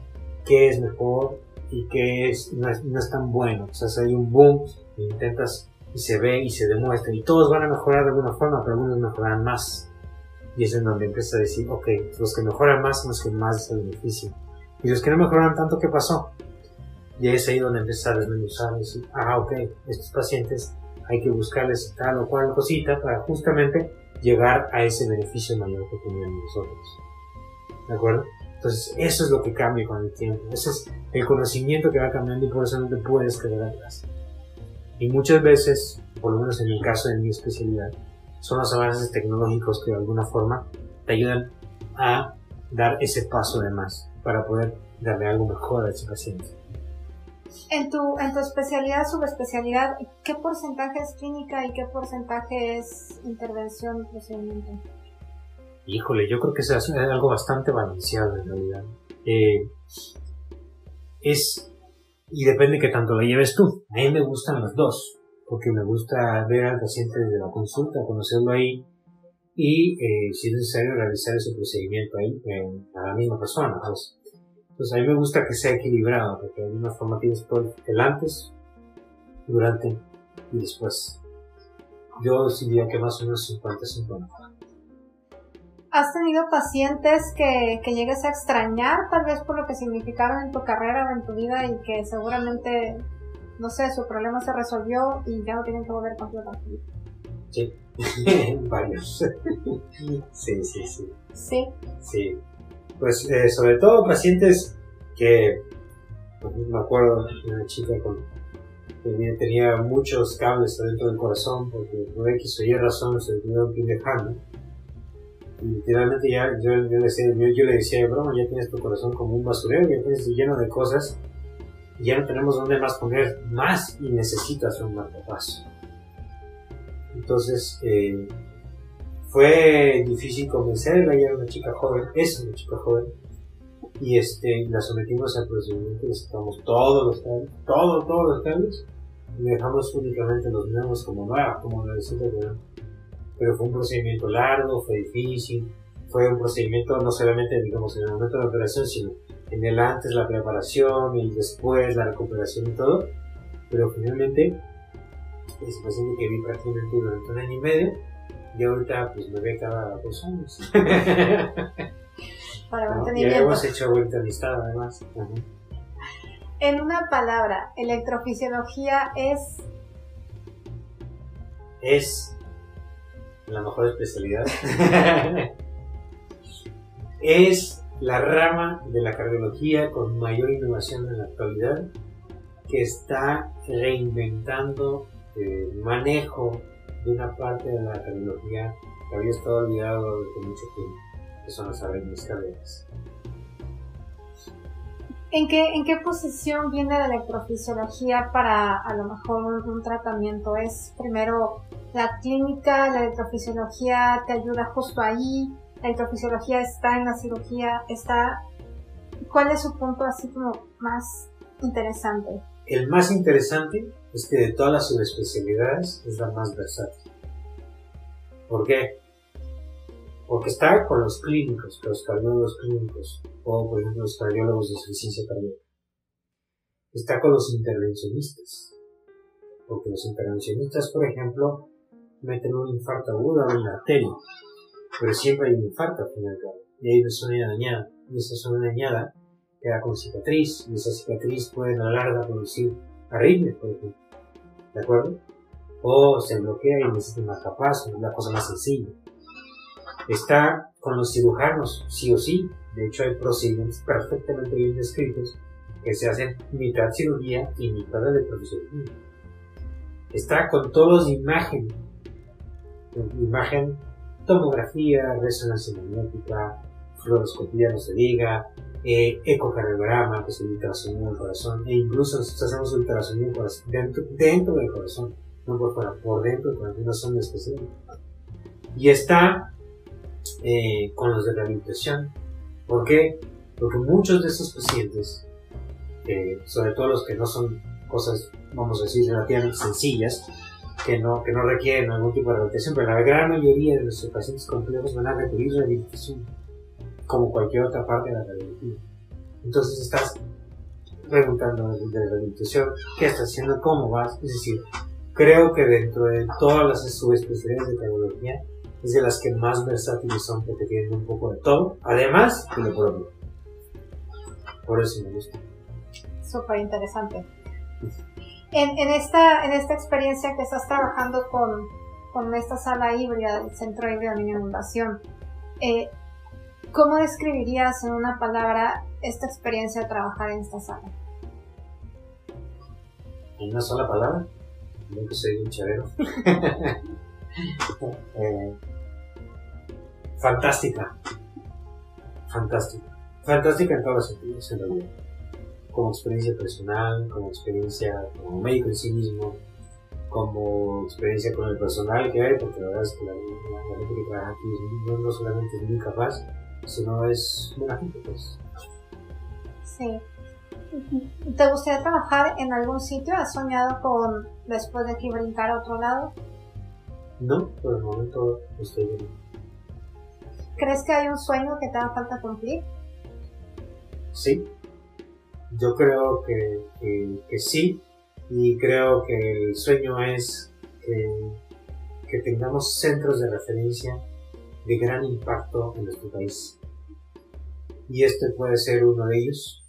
qué es mejor y qué es, no, es, no es tan bueno. O sea, hay un boom, intentas y se ve y se demuestra y todos van a mejorar de alguna forma, pero algunos mejorarán más. Y es en donde empiezas a decir, ok, los que mejoran más son los que más se benefician. Y los que no mejoran tanto, ¿qué pasó? Y es ahí donde empiezas a desmenuzar y decir, ah, ok, estos pacientes hay que buscarles tal o cual cosita para justamente llegar a ese beneficio mayor que teníamos nosotros. ¿De acuerdo? Entonces, eso es lo que cambia con el tiempo. Ese es el conocimiento que va cambiando y por eso no te puedes quedar atrás. Y muchas veces, por lo menos en el caso de mi especialidad, son los avances tecnológicos que de alguna forma te ayudan a dar ese paso de más para poder darle algo mejor a ese paciente. En tu, en tu especialidad, subespecialidad, ¿qué porcentaje es clínica y qué porcentaje es intervención procedimiento? Híjole, yo creo que es algo bastante balanceado en realidad. Eh, es, y depende que tanto lo lleves tú. A mí me gustan los dos, porque me gusta ver al paciente desde la consulta, conocerlo ahí y, eh, si es necesario, realizar ese procedimiento ahí a la misma persona. Pues. Entonces a mí me gusta que sea equilibrado, porque de alguna forma tienes todo el antes, durante y después. Yo diría que más o menos 50-50. ¿Has tenido pacientes que, que llegues a extrañar tal vez por lo que significaron en tu carrera o en tu vida y que seguramente, no sé, su problema se resolvió y ya no tienen que volver contigo tampoco? Sí, varios. sí, sí, sí. Sí. Sí pues eh, sobre todo pacientes que, pues, me acuerdo de una chica con, que tenía muchos cables adentro del corazón porque por X o Y razón se tuvieron que ir dejando. Y literalmente ya yo, yo, le decía, yo, le decía, broma, ya tienes tu corazón como un basurero, ya tienes lleno de cosas y ya no tenemos dónde más poner más y necesitas un marcapaso. Entonces, eh, fue difícil convencerla, ella una chica joven, es una chica joven, y este, la sometimos al procedimiento, le todos los cables, todo, todos los cables, y dejamos únicamente los nuevos como nuevas, como nuevecitas de Pero fue un procedimiento largo, fue difícil, fue un procedimiento no solamente, en el momento de la operación, sino en el antes, la preparación, y después, la recuperación y todo. Pero finalmente, ese paciente que vi prácticamente durante un año y medio, y ahorita pues me ve cada dos años. Para ¿No? Ya hemos hecho vuelta amistad además. En una palabra, electrofisiología es... Es la mejor especialidad. es la rama de la cardiología con mayor innovación en la actualidad que está reinventando el manejo de una parte de la tecnología que había estado olvidado desde mucho tiempo, que son las arritmias cardíacas. ¿En qué, ¿En qué posición viene la electrofisiología para a lo mejor un, tratamiento? ¿Es primero la clínica, la electrofisiología te ayuda justo ahí? ¿La electrofisiología está en la cirugía? está ¿Cuál es su punto así como más interesante? El más interesante es que de todas las subespecialidades es la más versátil. ¿Por qué? Porque está con los clínicos, con los cardiólogos clínicos, o por ejemplo los cardiólogos de suficiencia cardíaca. Está con los intervencionistas, porque los intervencionistas, por ejemplo, meten un infarto agudo en la arteria, pero siempre hay un infarto al final y hay una zona dañada, y esa zona dañada queda con cicatriz, y esa cicatriz puede a la larga producir arritmias, por ejemplo. ¿De acuerdo? O se bloquea y necesita más capaz, la cosa más sencilla. Está con los cirujanos, sí o sí, De hecho, hay procedimientos perfectamente bien descritos que se hacen mitad cirugía y mitad de. Está con todos imagen, imagen, tomografía, resonancia magnética, fluoroscopía, no se diga, eh, ecocardiograma, que es el ultrasonido del corazón, e incluso nosotros hacemos ultrasonido dentro, del corazón, no por fuera, por dentro, con alguna zona especial. Y está eh, con los de rehabilitación. ¿Por qué? Porque muchos de esos pacientes, sobre todo los que no son cosas, vamos a decir, relativamente sencillas, que no, que no requieren algún tipo de rehabilitación, pero la gran mayoría de los pacientes complejos van a requerir rehabilitación como cualquier otra parte de la rehabilitación. Entonces estás preguntando de rehabilitación, ¿qué estás haciendo? ¿Cómo vas? Es decir, creo que dentro de todas las subespecialidades de cardiología es de las que más versátiles son porque tienen un poco de todo, además de lo propio. Por eso me gusta. Súper interesante. En, en, esta, en esta experiencia que estás trabajando con, con esta sala híbrida del Centro Híbrido de Inundación, eh, ¿Cómo describirías en una palabra esta experiencia de trabajar en esta sala? ¿En una sola palabra? Yo que soy un chavero. Eh, fantástica. Fantástica. Fantástica en todos los sentidos, en realidad. Como experiencia personal, como experiencia como médico en sí mismo, como experiencia con el personal que hay, porque la verdad es que la, gente que trabaja aquí no, no solamente es muy capaz, si no es buena gente, pues. Sí. ¿Te gustaría trabajar en algún sitio? ¿Has soñado con después de aquí brincar a otro lado? No, por el momento estoy bien. ¿Crees que hay un sueño que te haga falta cumplir? Sí. Yo creo que, que, sí. Y creo que el sueño es que, que tengamos centros de referencia de gran impacto en nuestro país. Y este puede ser uno de ellos.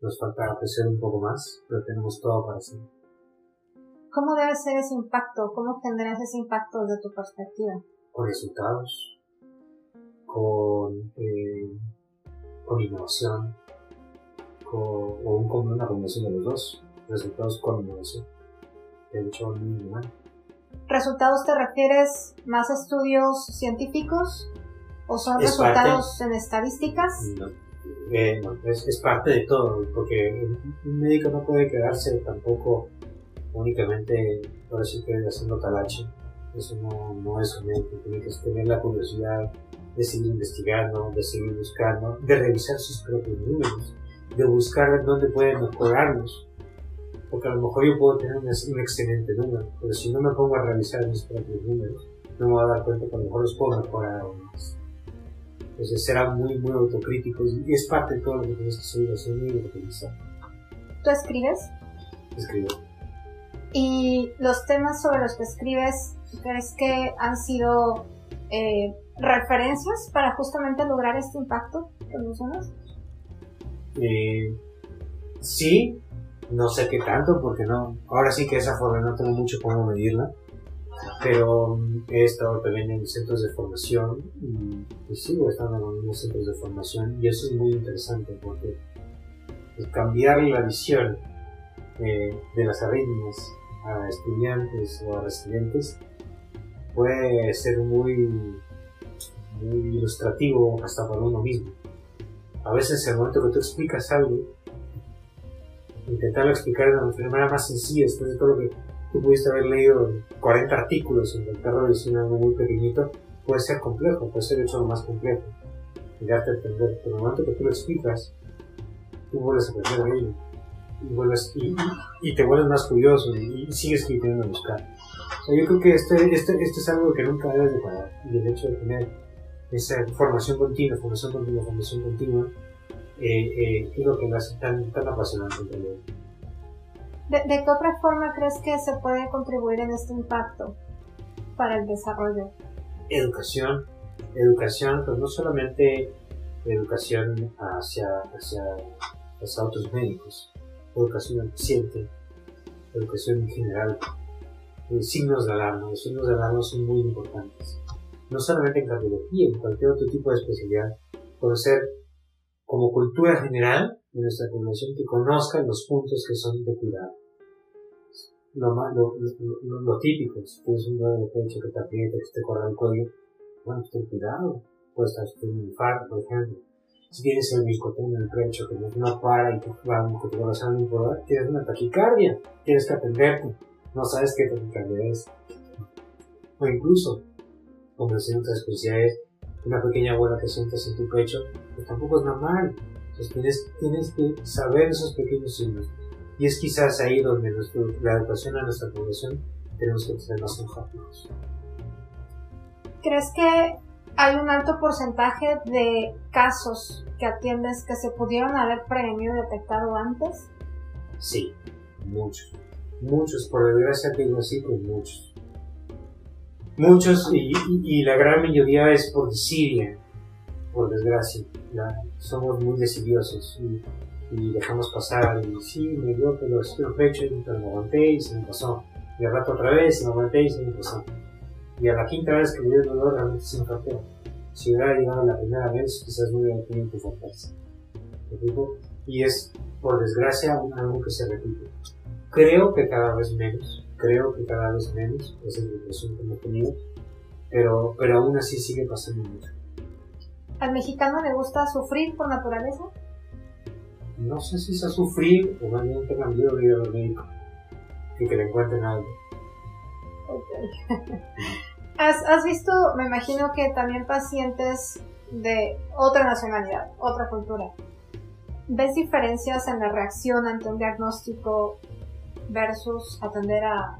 Nos falta crecer un poco más, pero tenemos todo para hacerlo. ¿Cómo debe ser ese impacto? ¿Cómo generas ese impacto desde tu perspectiva? Con resultados, con, eh, con innovación, con, o un, una combinación de los dos. Resultados con innovación. De hecho, muy mal. ¿Resultados te refieres más a estudios científicos o son resultados en estadísticas? No, eh, es, parte de todo, porque un médico no puede quedarse tampoco únicamente, por así que haciendo talache. Eso no, no es un médico, tiene que tener la curiosidad de seguir investigando, de seguir buscando, de revisar sus propios números, de buscar dónde pueden mejorarlos porque a lo mejor yo puedo tener un, excelente número, pero si no me pongo a revisar mis propios números, no me voy a dar cuenta que a lo mejor los puedo mejorar aún más. Entonces será muy, muy autocrítico y es parte de todo lo que tienes que seguir haciendo y utilizar. ¿Tú escribes? Escribo. ¿Y los temas sobre los que escribes, crees que han sido eh, referencias para justamente lograr este impacto que mencionas? Eh, sí, no sé qué tanto, porque no, ahora sí que esa forma no tengo mucho cómo medirla, pero he estado también en centros de formación y, sigo estando en algunos centros de formación y eso es muy interesante porque cambiar la visión eh, de las arritmias a estudiantes o a residentes puede ser muy, muy ilustrativo hasta para uno mismo. A veces el momento que tú explicas algo intentarlo explicar de una manera más sencilla, después de todo lo que tú pudiste haber leído 40 artículos, intentarlo decir algo muy pequeñito, puede ser complejo, puede ser hecho lo más complejo, y darte a entender. Pero en el momento que tú lo explicas, tú vuelves a aprender a ello, y, vuelves, y, te vuelves más curioso, y, sigues queriendo buscar. O sea, yo creo que este, este, este es algo que nunca debes de parar, y el hecho de tener esa formación continua, formación continua, formación continua, eh, eh, lo que lo hace tan, tan apasionante. ¿De, ¿De qué otra forma crees que se puede contribuir en este impacto para el desarrollo? Educación, educación, pues no solamente educación hacia, hacia, hacia otros médicos, educación al paciente, educación en general, eh, signos de alarma. Los signos de alarma son muy importantes. No solamente en cardiología, en cualquier otro tipo de especialidad. Conocer como cultura general de nuestra población que conozcan los puntos que son de cuidado. Lo, lo, lo, lo típico, si tienes un dolor de pecho que te aprieta, que te corra el cuello, bueno, pues ten cuidado, puede estar un infarto, por ejemplo. Si tienes el micotón en el pecho que no para y te va, que te va pasando por tienes una taquicardia, tienes que atenderte, no sabes qué taquicardia es. O incluso, como decían otras especialidades, una pequeña bola que sientas en tu pecho, pues tampoco es normal. Entonces tienes, tienes que saber esos pequeños signos. Y es quizás ahí donde nuestro, la educación a nuestra población tenemos que ser más enfáticos. ¿Crees que hay un alto porcentaje de casos que atiendes que se pudieron haber prevenido y detectado antes? Sí, muchos. Muchos, por desgracia digo así, pues muchos. Muchos, y, y, la gran mayoría es por desidia, por desgracia. somos muy decidiosos y, dejamos pasar. Y sí, me dio pero el pecho y me aguanté y se me pasó. Y al rato otra vez y me aguanté y se me pasó. Y a la quinta vez que me dio el dolor, realmente se me frapeó. Si hubiera llegado la primera vez, quizás no hubiera tenido que frapearse. Y es, por desgracia, algo que se repite. Creo que cada vez menos creo que cada vez menos, esa es la impresión que hemos tenido, pero, pero aún así sigue pasando mucho. ¿Al mexicano le gusta sufrir por naturaleza? No sé si es a sufrir o bien tenga miedo de ir al médico y que le encuentren algo. Ok. ¿Has, ¿Has visto, me imagino que también pacientes de otra nacionalidad, otra cultura? ¿Ves diferencias en la reacción ante un diagnóstico versus atender a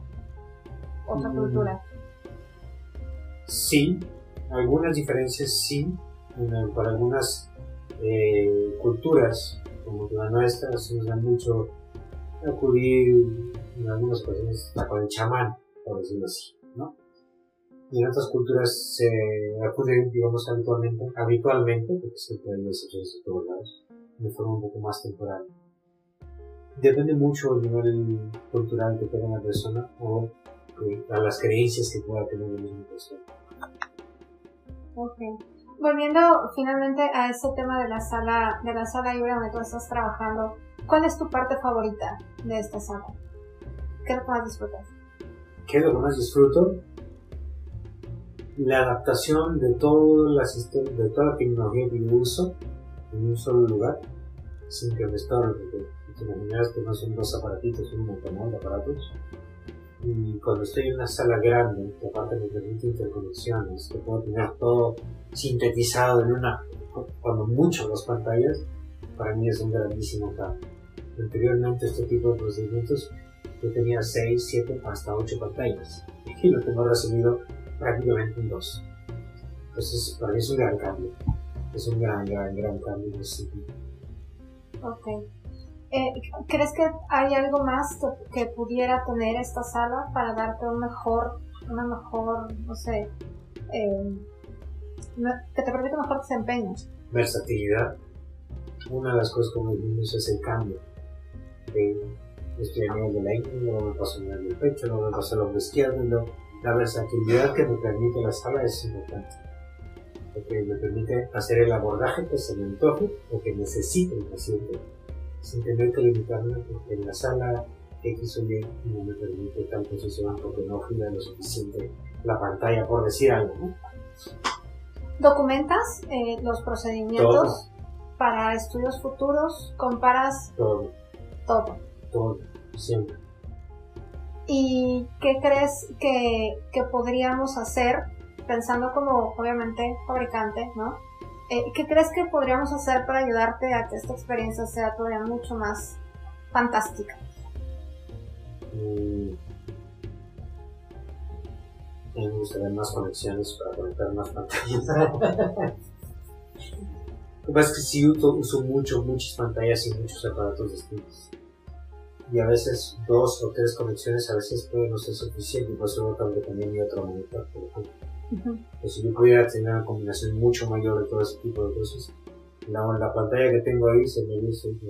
otra mm. cultura? Sí, algunas diferencias sí, para algunas eh, culturas, como la nuestra, se nos da mucho acudir en algunas ocasiones con el chamán, por decirlo así, ¿no? Y en otras culturas se acude, digamos, habitualmente, habitualmente porque siempre hay excepciones de todos lados, de forma un poco más temporal depende mucho del nivel cultural que tenga la persona o a las creencias que pueda tener la misma persona. Ok. Volviendo finalmente a ese tema de la sala, de la sala libre donde tú estás trabajando, ¿cuál es tu parte favorita de esta sala? ¿Qué es lo que más disfrutas? ¿Qué es lo que más disfruto? La adaptación de, todo la, de toda la tecnología que yo uso en un solo lugar, sin que me estorbe te imaginas que no son dos aparatitos, son un montón de aparatos. Y cuando estoy en una sala grande, que aparte me permite interconexiones, que puedo tener todo sintetizado en una, cuando mucho las pantallas, para mí es un grandísimo cambio. Anteriormente este tipo de procedimientos yo tenía 6, 7, hasta 8 pantallas y lo tengo resumido prácticamente en dos. Entonces para mí es un gran cambio. Es un gran, gran, gran cambio en ese sentido. Ok. Eh, ¿Crees que hay algo más que, pudiera tener esta sala para darte un mejor, una mejor, no sé, eh, que te permita mejor desempeño? Versatilidad. Una de las cosas como dijimos es el cambio. estoy a nivel de la ingle, luego me paso a nivel del pecho, luego me paso al hombro izquierdo. la versatilidad que me permite la sala es importante. Porque me permite hacer el abordaje que se me antoje o que necesite el paciente que limitarme porque en la sala X o Y no me permite tal posición porque no gira lo suficiente la pantalla, por decir algo. ¿no? ¿Documentas eh, los procedimientos para estudios futuros? ¿Comparas? Todo. Todo. Todo, siempre. ¿Y qué crees que, que podríamos hacer, pensando como obviamente fabricante, ¿no? Eh, ¿Qué crees que podríamos hacer para ayudarte a que esta experiencia sea todavía mucho más fantástica? Mm. Me gustaría más conexiones para conectar más pantallas. Lo que pasa es que sí uso, mucho, muchas pantallas y muchos aparatos distintos. Y a veces dos o tres conexiones a veces pueden no ser suficiente y por eso también mi otro monitor, por ejemplo. Pues si yo pudiera tener una combinación mucho mayor de todo ese tipo de cosas, la, la pantalla que tengo ahí sería,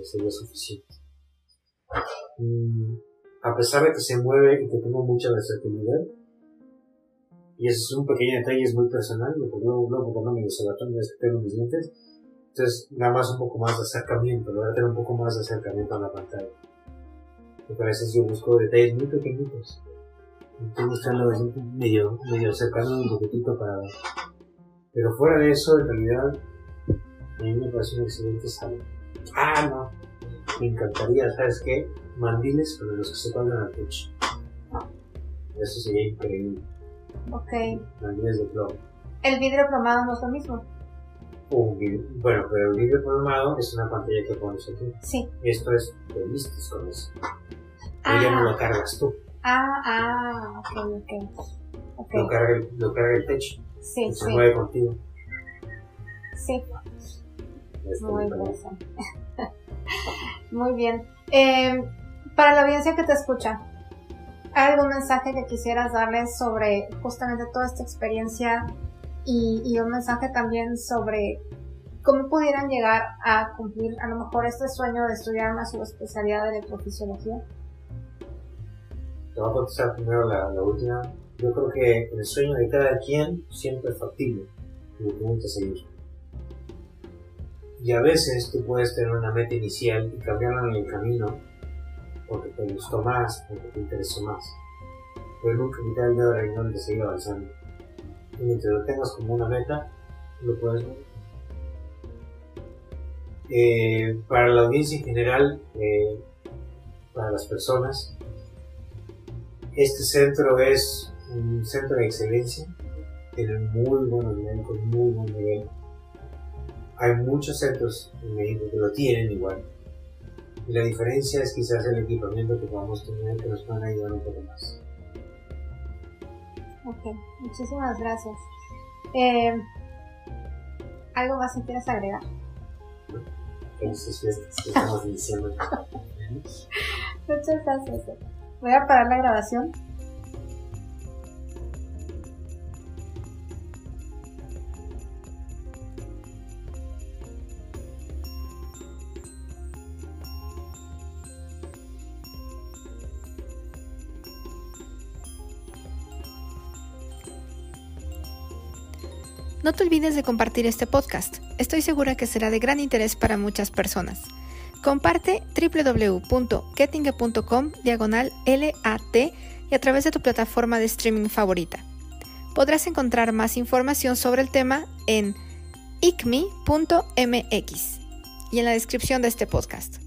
sería suficiente. Mm, a pesar de que se mueve y que tengo mucha versatilidad, y eso es un pequeño detalle, es muy personal, lo que luego, cuando me es que tengo mis dientes, Entonces, nada más un poco más de acercamiento, voy a tener un poco más de acercamiento a la pantalla. Me parece si yo busco detalles muy pequeñitos. Estoy buscando medio, medio acercando un poquitito para ver. Pero fuera de eso, en realidad, a mí me parece un excelente salón. Ah, no. Me encantaría, ¿sabes qué? Mandiles para los que se cuelgan al techo. Eso sería increíble. Ok. Mandiles de plomo. El vidrio plomado no es lo mismo. Un vidrio, bueno, pero el vidrio plomado es una pantalla que pones aquí. Sí. Esto es de listos con eso. Ah. Ella no lo cargas tú. Ah, ah, ok, ok. Ok. Lo carga, el- lo carga el techo. Sí, y se sí. mueve contigo. Sí. Este, Muy interesante. Muy bien. Eh, para la audiencia que te escucha, ¿hay algún mensaje que quisieras darles sobre justamente toda esta experiencia y, y un mensaje también sobre cómo pudieran llegar a cumplir a lo mejor este sueño de estudiar una subespecialidad de electrofisiología? Te voy a contestar primero la, última. Yo creo que el sueño de cada quien siempre es factible. Lo que gusta seguir. Y a veces tú puedes tener una meta inicial y cambiarla en el camino porque te gustó más, porque te interesó más. Pero nunca quitar el dedo del renglón de seguir avanzando. Y mientras lo tengas como una meta, lo puedes ver. Eh, para la audiencia en general, eh, para las personas, este centro es un centro de excelencia, tiene muy buenos médicos, muy buen nivel. Hay muchos centros médicos que lo tienen igual. Y la diferencia es quizás el equipamiento que podamos tener que nos puedan ayudar un poco más. Ok, muchísimas gracias. Eh, ¿Algo más que quieras agregar? Felices fiestas que estamos iniciando. Muchas gracias. Voy a parar la grabación. No te olvides de compartir este podcast. Estoy segura que será de gran interés para muchas personas. Comparte www.kettinge.com diagonal LAT y a través de tu plataforma de streaming favorita. Podrás encontrar más información sobre el tema en icmi.mx y en la descripción de este podcast.